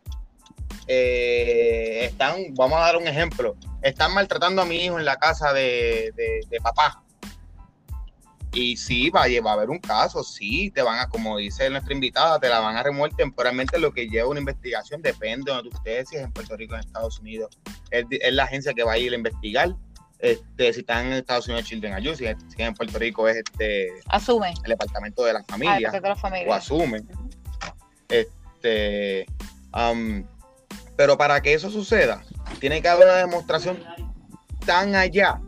eh, están, vamos a dar un ejemplo, están maltratando a mi hijo en la casa de, papá. Y sí, va, a haber un caso, sí, te van a, como dice nuestra invitada, te la van a remover temporalmente lo que lleva una investigación, depende de donde ustedes, si es en Puerto Rico, en Estados Unidos, es, la agencia que va a ir a investigar. Este, si están en Estados Unidos, Children Ayuda, si, si en Puerto Rico es este asume el departamento de la familia, o asume. Este, um, pero para que eso suceda, tiene que haber una demostración tan allá.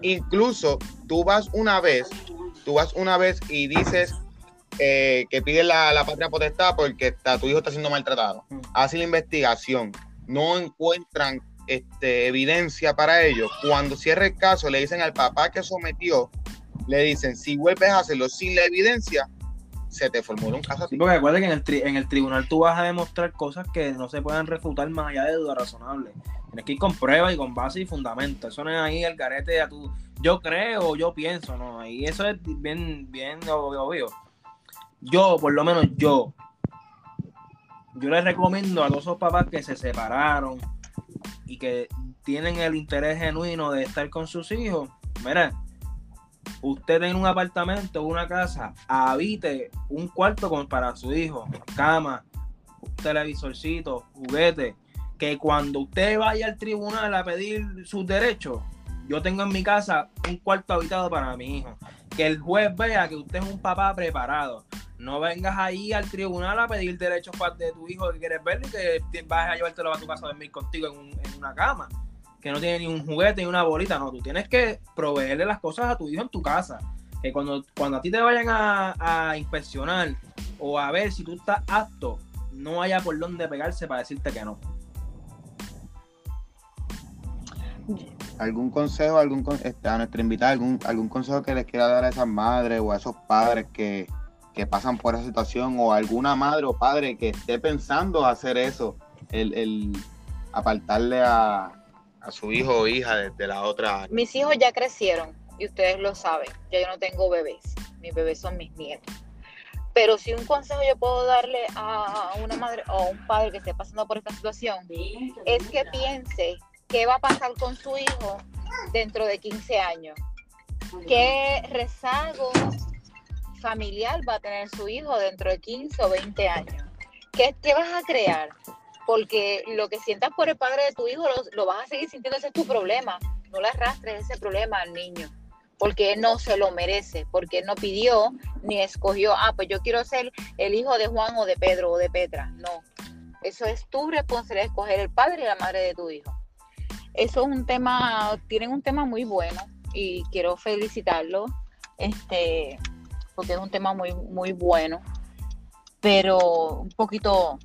Incluso tú vas una vez, tú vas una vez y dices eh, que pides la, patria potestad porque está, tu hijo está siendo maltratado. Hacen la investigación, no encuentran este, evidencia para ello. Cuando cierre el caso, le dicen al papá que sometió, le dicen, si vuelves a hacerlo sin la evidencia, se te formó un caso porque recuerda que en el, en el tribunal tú vas a demostrar cosas que no se pueden refutar más allá de duda razonable. Tienes que ir con pruebas y con base y fundamento. Eso no es ahí el garete a tu. Yo creo, yo pienso, ¿no? Y eso es bien, bien obvio. Yo, por lo menos yo, yo les recomiendo a todos esos papás que se separaron y que tienen el interés genuino de estar con sus hijos. Mira, usted en un apartamento una casa habite un cuarto para su hijo, cama, televisorcito, juguete, que cuando usted vaya al tribunal a pedir sus derechos, yo tengo en mi casa un cuarto habitado para mi hijo. Que el juez vea que usted es un papá preparado. No vengas ahí al tribunal a pedir derechos de tu hijo que quieres verlo y que vas a llevártelo a tu casa a dormir contigo en, en una cama que no tiene ni un juguete ni una bolita, no, tú tienes que proveerle las cosas a tu hijo en tu casa. Que cuando, cuando a ti te vayan a, inspeccionar o a ver si tú estás apto, no haya por dónde pegarse para decirte que no. ¿Algún consejo, algún este, a nuestra invitada, algún, algún consejo que les quiera dar a esas madres o a esos padres que, que pasan por esa situación o alguna madre o padre que esté pensando hacer eso, el, el apartarle a, a su hijo o hija de, la otra. Mis hijos ya crecieron y ustedes lo saben, ya yo no tengo bebés, mis bebés son mis nietos. Pero si un consejo yo puedo darle a una madre o a un padre que esté pasando por esta situación, es que piense qué va a pasar con su hijo dentro de 15 años. ¿Qué rezago familiar va a tener su hijo dentro de 15 o 20 años? ¿Qué, qué vas a crear? Porque lo que sientas por el padre de tu hijo lo, vas a seguir sintiendo, ese es tu problema. No le arrastres ese problema al niño, porque él no se lo merece, porque él no pidió ni escogió, ah, pues yo quiero ser el hijo de Juan o de Pedro o de Petra. No, eso es tu responsabilidad escoger el padre y la madre de tu hijo. Eso es un tema, tienen un tema muy bueno y quiero felicitarlo, este, porque es un tema muy, muy bueno, pero un poquito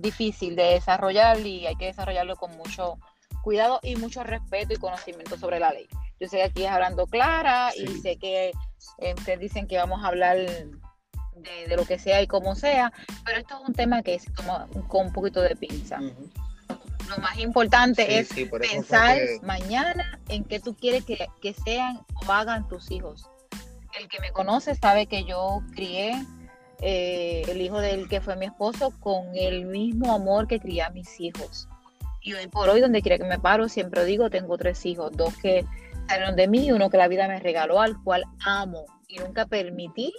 difícil de desarrollar y hay que desarrollarlo con mucho cuidado y mucho respeto y conocimiento sobre la ley. Yo sé que aquí es hablando clara y sé que eh, ustedes dicen que vamos a hablar de, lo que sea y como sea, pero esto es un tema que se toma con un poquito de pinza. Lo más importante es pensar mañana en qué tú quieres que, que sean o hagan tus hijos. El que me conoce sabe que yo crié eh, el hijo del que fue mi esposo con el mismo amor que crié a mis hijos. Y hoy por hoy, donde quiera que me paro, siempre digo, tengo tres hijos, dos que salieron de mí y uno que la vida me regaló, al cual amo. Y nunca permití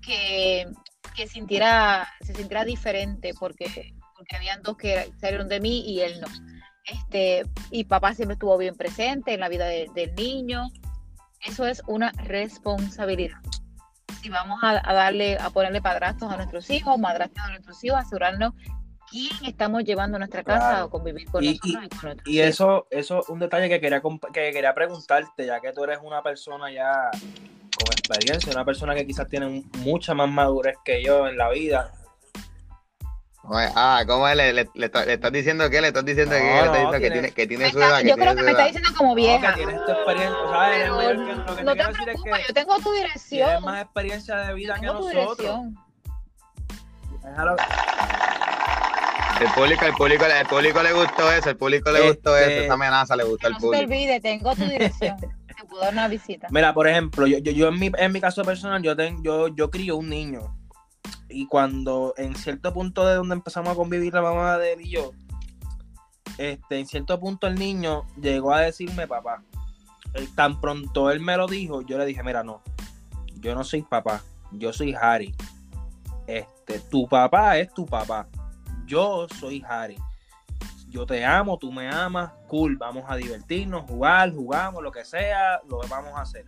que, que sintiera, se sintiera diferente porque, porque habían dos que salieron de mí y él no. Este, y papá siempre estuvo bien presente en la vida del niño. Eso es una responsabilidad si vamos a, darle, a ponerle padrastros a nuestros hijos, madrastros a nuestros hijos, asegurarnos quién estamos llevando a nuestra casa o convivir con y, nosotros. Y, eso, eso es un detalle que quería, que quería preguntarte, ya que tú eres una persona ya con experiencia, una persona que quizás tiene mucha más madurez que yo en la vida. Ah, ¿cómo le, le, le, estás diciendo que ¿Le estás diciendo que, le que tiene, que tiene su edad? yo creo que me está diciendo como vieja. No, que tienes tu experiencia, ¿sabes? Pero, lo que no te, decir es que yo tengo tu dirección. Tienes más experiencia de vida que nosotros. Déjalo. El público, el público, el público le gustó eso, el público le gustó eso, este, esa amenaza le gustó al público. No te olvides, tengo tu dirección. te puedo dar una visita. Mira, por ejemplo, yo, yo, yo en, mi, en mi caso personal, yo, tengo, yo, yo crío un niño y cuando en cierto punto de donde empezamos a convivir la mamá de él y yo, este, en cierto punto el niño llegó a decirme papá. tan pronto él me lo dijo, yo le dije, mira, no, yo no soy papá, yo soy Harry. Este, tu papá es tu papá. Yo soy Harry. Yo te amo, tú me amas, cool, vamos a divertirnos, jugar, jugamos, lo que sea, lo vamos a hacer.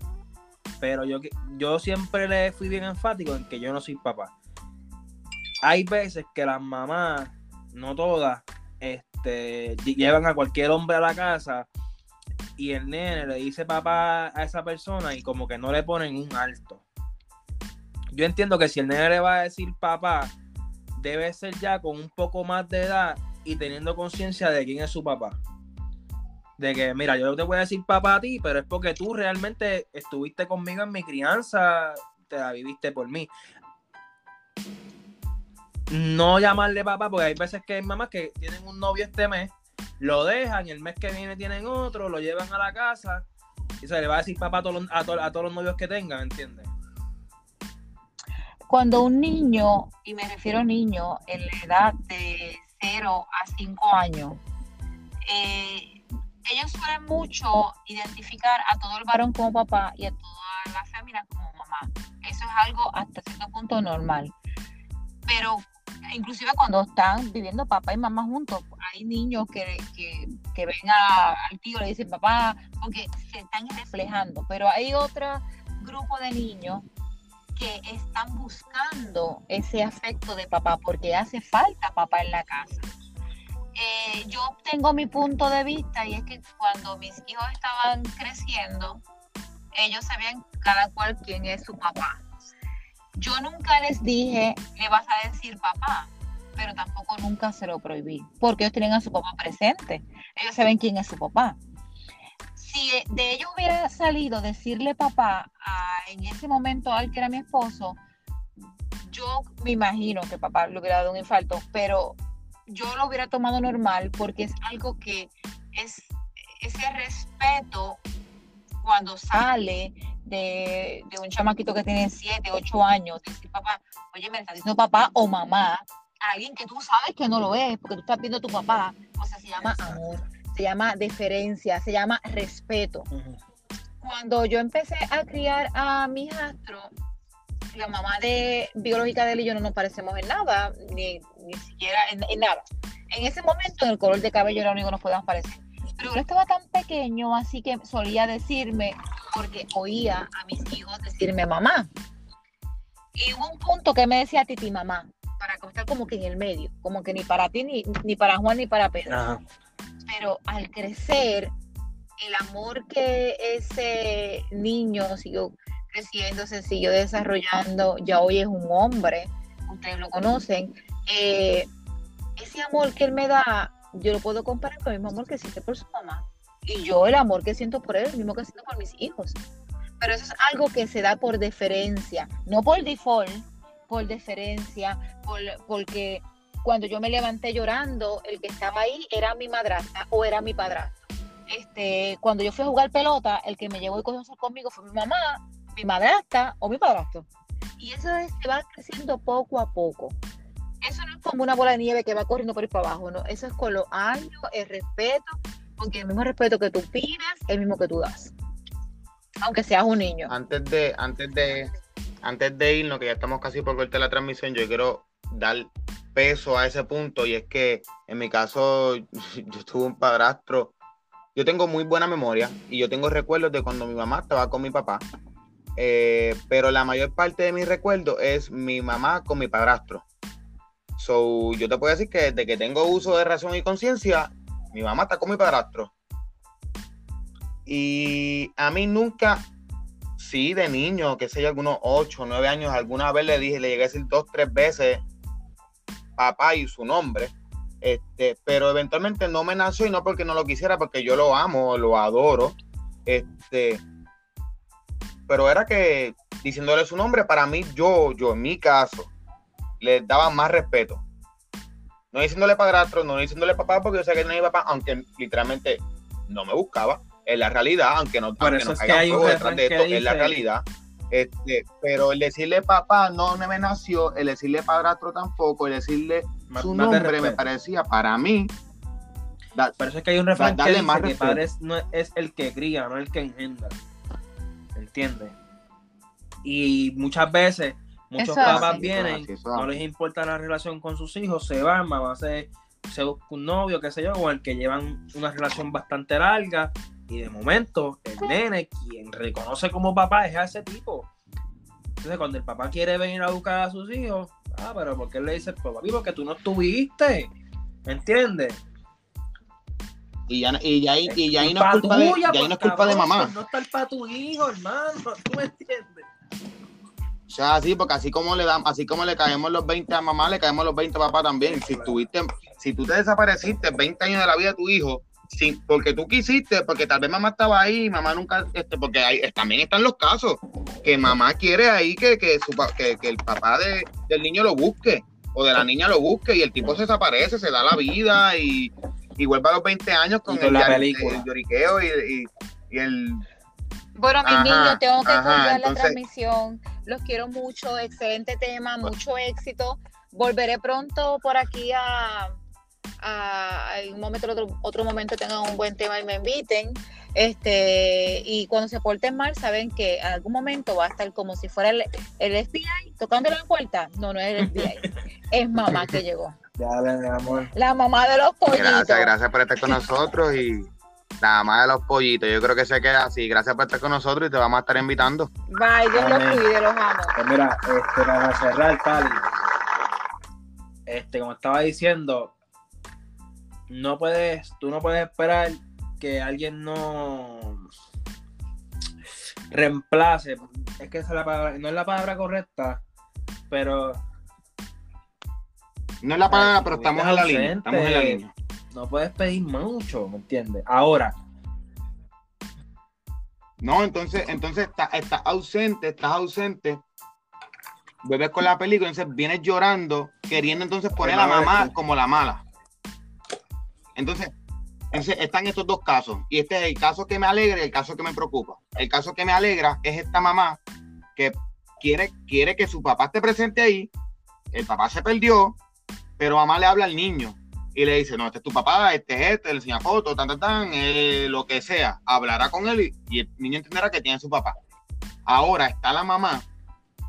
Pero yo, yo siempre le fui bien enfático en que yo no soy papá hay veces que las mamás, no todas, este, llevan a cualquier hombre a la casa y el nene le dice papá a esa persona y como que no le ponen un alto. Yo entiendo que si el nene le va a decir papá, debe ser ya con un poco más de edad y teniendo conciencia de quién es su papá. De que, mira, yo te voy a decir papá a ti, pero es porque tú realmente estuviste conmigo en mi crianza, te la viviste por mí no llamarle papá, porque hay veces que hay mamás que tienen un novio este mes, lo dejan y el mes que viene tienen otro, lo llevan a la casa y se le va a decir papá a todos los, novios que tengan, ¿entiendes? Cuando un niño, y me refiero a niño, en la edad de 0 a 5 años, eh, ellos suelen mucho identificar a todo el varón como papá y a toda la familia como mamá. Eso es algo hasta cierto punto normal. Pero inclusive cuando están viviendo papá y mamá juntos, hay niños que, que, ven al tío y le dicen papá, porque se están reflejando, pero hay otro grupo de niños que están buscando ese afecto de papá porque hace falta papá en la casa. Eh, yo tengo mi punto de vista y es que cuando mis hijos estaban creciendo, ellos sabían cada cual quién es su papá yo nunca les dije, le vas a decir papá, pero tampoco nunca se lo prohibí, porque ellos tienen a su papá presente, ellos saben quién es su papá. Si de ellos hubiera salido decirle papá en ese momento al que era mi esposo, yo me imagino que papá le hubiera dado un infarto, pero yo lo hubiera tomado normal porque es algo que es ese respeto cuando sale de, un chamaquito que tiene 7, 8 años, decir papá, oye, me está diciendo papá o mamá, a alguien que tú sabes que no lo es, porque tú estás viendo a tu papá, o sea, se llama amor, se llama deferencia, se llama respeto. Cuando yo empecé a criar a mi hijastro, la mamá de biológica de él y yo no nos parecemos en nada, ni, ni siquiera en, en, nada. En ese momento, en el color de cabello era lo único que nos podíamos parecer. Pero él estaba tan pequeño, así que solía decirme, porque oía a mis hijos decirme mamá. Y hubo un punto que me decía Titi mamá, para estar como que en el medio, como que ni para ti, ni, ni para Juan, ni para Pedro. Pero al crecer, el amor que ese niño siguió creciendo, se siguió desarrollando, ya hoy es un hombre, ustedes lo conocen, eh, ese amor que él me da yo lo puedo comparar con el mismo amor que siente por su mamá. Y yo el amor que siento por él, el mismo que siento por mis hijos. Pero eso es algo que se da por deferencia, no por default, por deferencia, por, porque cuando yo me levanté llorando, el que estaba ahí era mi madrastra o era mi padrastro. Este, cuando yo fui a jugar pelota, el que me llevó y cogió conmigo fue mi mamá, mi madrastra o mi padrastro. Y eso se va creciendo poco a poco. Eso no es como una bola de nieve que va corriendo por ahí para abajo, ¿no? Eso es con los años, el respeto, porque el mismo respeto que tú pides, el mismo que tú das. Aunque seas un niño. Antes de, antes de, antes de irnos, que ya estamos casi por cortar la transmisión, yo quiero dar peso a ese punto y es que en mi caso yo tuve un padrastro, yo tengo muy buena memoria y yo tengo recuerdos de cuando mi mamá estaba con mi papá, eh, pero la mayor parte de mis recuerdos es mi mamá con mi padrastro. So, yo te puedo decir que desde que tengo uso de razón y conciencia, mi mamá está con mi padrastro. Y a mí nunca, sí, de niño, que sé algunos 8 o 9 años, alguna vez le dije, le llegué a decir dos, tres veces papá y su nombre. Este, pero eventualmente no me nació y no porque no lo quisiera, porque yo lo amo, lo adoro. Este, pero era que diciéndole su nombre, para mí, yo, yo en mi caso, le daba más respeto. No diciéndole padrastro, no diciéndole papá, porque yo sé que no mi papá, aunque literalmente no me buscaba. Es la realidad, aunque no, Por eso es que hay un detrás de esto, es la realidad. Este, pero el decirle papá no me nació, el decirle padrastro tampoco, el decirle Más- su más nombre me parecía para mí. da- Por eso es que hay un refrán que dice que padre es, no es- es el que cría, no el que engendra. ¿Entiendes? Y muchas veces, muchos Eso es papás así. vienen, Eso así, no les importa la relación con sus hijos, se van, mamá se, se busca un novio, qué sé yo, con el que llevan una relación bastante larga. Y de momento, el nene, quien reconoce como papá, es a ese tipo. Entonces, cuando el papá quiere venir a buscar a sus hijos, ah, pero ¿por qué le dices, pues, papi? Porque tú no estuviste. ¿Me entiendes? Y ya, y ya, ahí- y ya ahí no es Culpa de, ya ahí no es culpa de mamá. No estar para tu hijo, hermano. ¿Tú me entiendes? O sea, así, porque así como le damos, así como le caemos los 20 a mamá, le caemos los 20 a papá también. Si tuviste, si tú te desapareciste 20 años de la vida de tu hijo, sin, porque tú quisiste, porque tal vez mamá estaba ahí, mamá nunca, este, porque hay, también están los casos que mamá quiere ahí que, que, su, que, que el papá de- del niño lo busque o de la niña lo busque y el tipo se desaparece, se da la vida y, y vuelve a los 20 años con, Y con el, lloriqueo y, y- y el Bueno, mis Ajá, niños, tengo que ajá, la transmisión. Los quiero mucho, excelente tema, mucho éxito. Volveré pronto por aquí a, a en un momento, otro, otro momento tengan un buen tema y me inviten. Este, y cuando se porten mal, saben que en algún momento va a estar como si fuera el, el FBI tocando la puerta. No, no es el FBI, es mamá que llegó. Dale, mi amor. La mamá de los pollitos. Gracias, gracias por estar con nosotros y la más de los pollitos. Yo creo que se queda así. Gracias por estar con nosotros y te vamos a estar invitando. Bye, Dios los cuide, los amo. Pues mira, este, para cerrar, Cali, este, como estaba diciendo, no puedes, tú no puedes esperar que alguien no reemplace, es que esa es la palabra, no es la palabra correcta, pero No es la palabra, pero estamos en la línea. Estamos en la línea. No puedes pedir mucho, ¿me entiendes? Ahora, No, entonces, entonces estás está ausente, estás ausente. Vuelves con la película, entonces vienes llorando, queriendo entonces poner a la mamá como la mala. Entonces, entonces están estos dos casos. Y este es el caso que me alegra y el caso que me preocupa. El caso que me alegra es esta mamá que quiere, quiere que su papá esté presente ahí. El papá se perdió, pero mamá le habla al niño y le dice, no, este es tu papá, este es este, le enseña fotos, tan, tan, tan, eh, lo que sea. Hablará con él y, el niño entenderá que tiene su papá. Ahora está la mamá,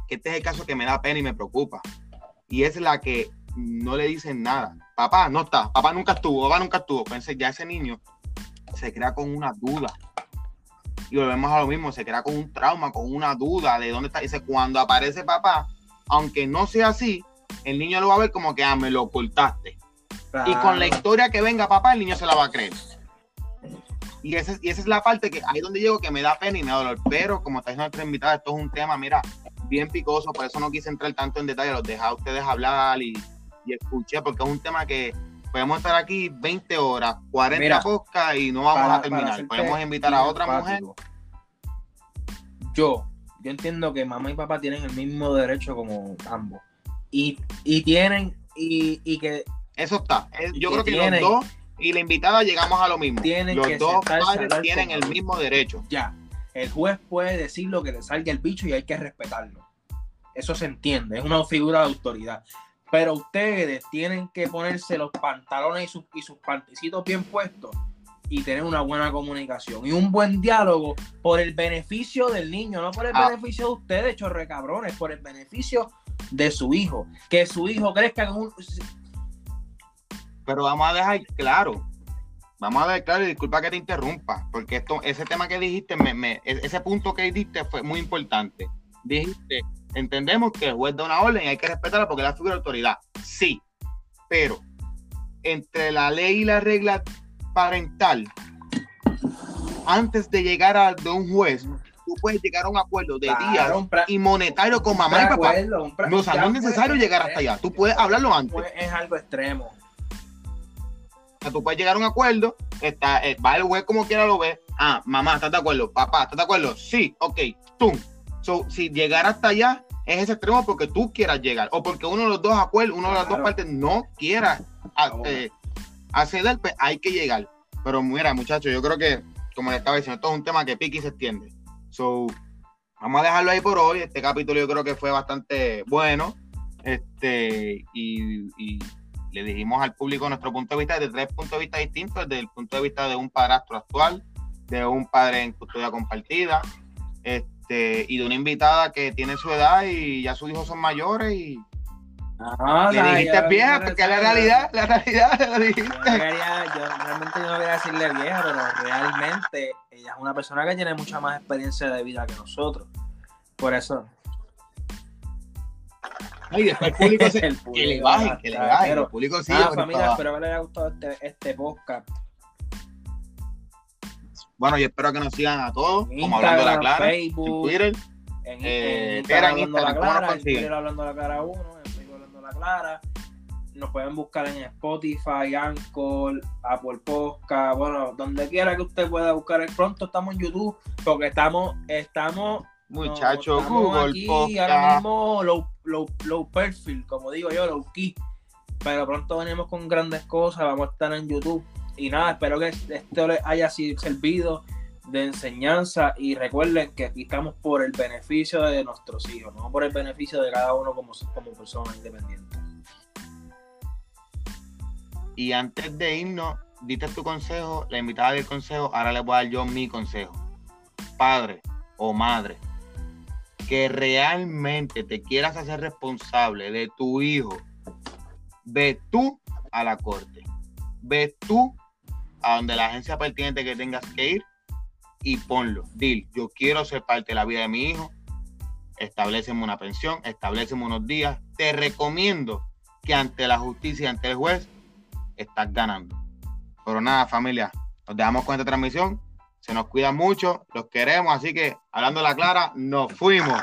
que este es el caso que me da pena y me preocupa. Y es la que no le dicen nada. Papá no está, papá nunca estuvo, papá nunca estuvo. Pensé, ya ese niño se crea con una duda. Y volvemos a lo mismo, se crea con un trauma, con una duda de dónde está. Dice, cuando aparece papá, aunque no sea así, el niño lo va a ver como que, ah, me lo ocultaste. Y con la historia que venga papá, el niño se la va a creer. Y, ese- y esa es la parte que ahí es donde llego que me da pena y me da dolor. Pero como está diciendo nuestra invitada, esto es un tema, mira, bien picoso, por eso no quise entrar tanto en detalle, los dejé a ustedes hablar y, y escuché, porque es un tema que podemos estar aquí 20 horas, 40 Mira, y no vamos Para- a terminar. Podemos invitar a otra mujer. Yo, yo entiendo que mamá y papá tienen el mismo derecho como ambos. Y, y tienen, y, y que Eso está. Eh, Yo creo que tienen- los dos y la invitada llegamos a lo mismo. Tienen los que dos padres tienen el mismo derecho. ya, el juez puede decir lo que le salga el bicho y hay que respetarlo. Eso se entiende, es una figura de autoridad. Pero ustedes tienen que ponerse los pantalones y sus, y sus pantecitos bien puestos y tener una buena comunicación y un buen diálogo por el beneficio del niño, no por el Ah. beneficio de ustedes, chorre cabrones, por el beneficio de su hijo. Que su hijo crezca con un, Pero vamos a dejar claro. Vamos a dejar claro, y disculpa que te interrumpa, porque esto, ese tema que dijiste, me, me- e- ese punto que dijiste fue muy importante. Dijiste, entendemos que el juez da una orden y hay que respetarla porque es la figura de autoridad. Sí, pero entre la ley y la regla parental, antes de llegar a de un juez, tú puedes llegar a un acuerdo de Claro, días y monetario con mamá y papá. pra- No, o sea, no es necesario llegar hasta allá. Tú puedes hablarlo antes. Es algo extremo. Sea, tú puedes llegar a un acuerdo, está, eh, va el juez como quiera lo ve. Ah, mamá, ¿estás de acuerdo? Papá, ¿estás de acuerdo? Sí, ok, tú. So, si llegar hasta allá es ese extremo porque tú quieras llegar o porque uno de los dos acuerdos, uno de las dos partes no quiera a- Ahora. eh, acceder, pues hay que llegar. Pero mira, muchachos, yo creo que, como les estaba diciendo, esto es un tema que pique y se extiende. So, vamos a dejarlo ahí por hoy. Este capítulo yo creo que fue bastante bueno. Este, y, y le dijimos al público nuestro punto de vista desde tres puntos de vista distintos, desde el punto de vista de un padrastro actual, de un padre en custodia compartida, este, y de una invitada que tiene su edad y ya sus hijos son mayores y Ah, le dijiste vieja, porque es la realidad, la realidad, quería, yo realmente yo no quería decirle vieja, pero realmente ella es una persona que tiene mucha más experiencia de vida que nosotros. Por eso. Ay, después el público se, El que público, le baje, que le ah, baje, pero- el público sí. Ah, familia, espero que les haya gustado este, este podcast. Bueno, yo espero que nos sigan a todos, como hablando la Instagram, clara, en Facebook, Twitter. En, Eh, en Tera, Instagram en hablando la Instagram, ¿cómo nos clara, en? Twitter hablando la clara 1, en Facebook hablando la clara. Nos pueden buscar en Spotify, Anchor, Apple Podcast, bueno, donde quiera que usted pueda buscar. Pronto estamos en YouTube, porque estamos, estamos Muchachos, Google aquí Podcast. ahora mismo low, low, perfil, como digo yo, low key. Pero pronto venimos con grandes cosas, vamos a estar en YouTube. Y nada, espero que esto les haya servido de enseñanza y recuerden que aquí estamos por el beneficio de nuestros hijos, no por el beneficio de cada uno como, como persona independiente. Y antes de irnos, diste tu consejo, la invitada del consejo, ahora le voy a dar yo mi consejo. Padre o madre, que realmente te quieras hacer responsable de tu hijo, ve tú a la corte, ve tú a donde la agencia pertinente que tengas que ir y ponlo. Dil, yo quiero ser parte de la vida de mi hijo, estableceme una pensión, estableceme unos días. Te recomiendo que ante la justicia, ante el juez, estás ganando. Pero nada, familia, nos dejamos con esta transmisión. Se nos cuida mucho, los queremos, así que hablando la clara, nos fuimos.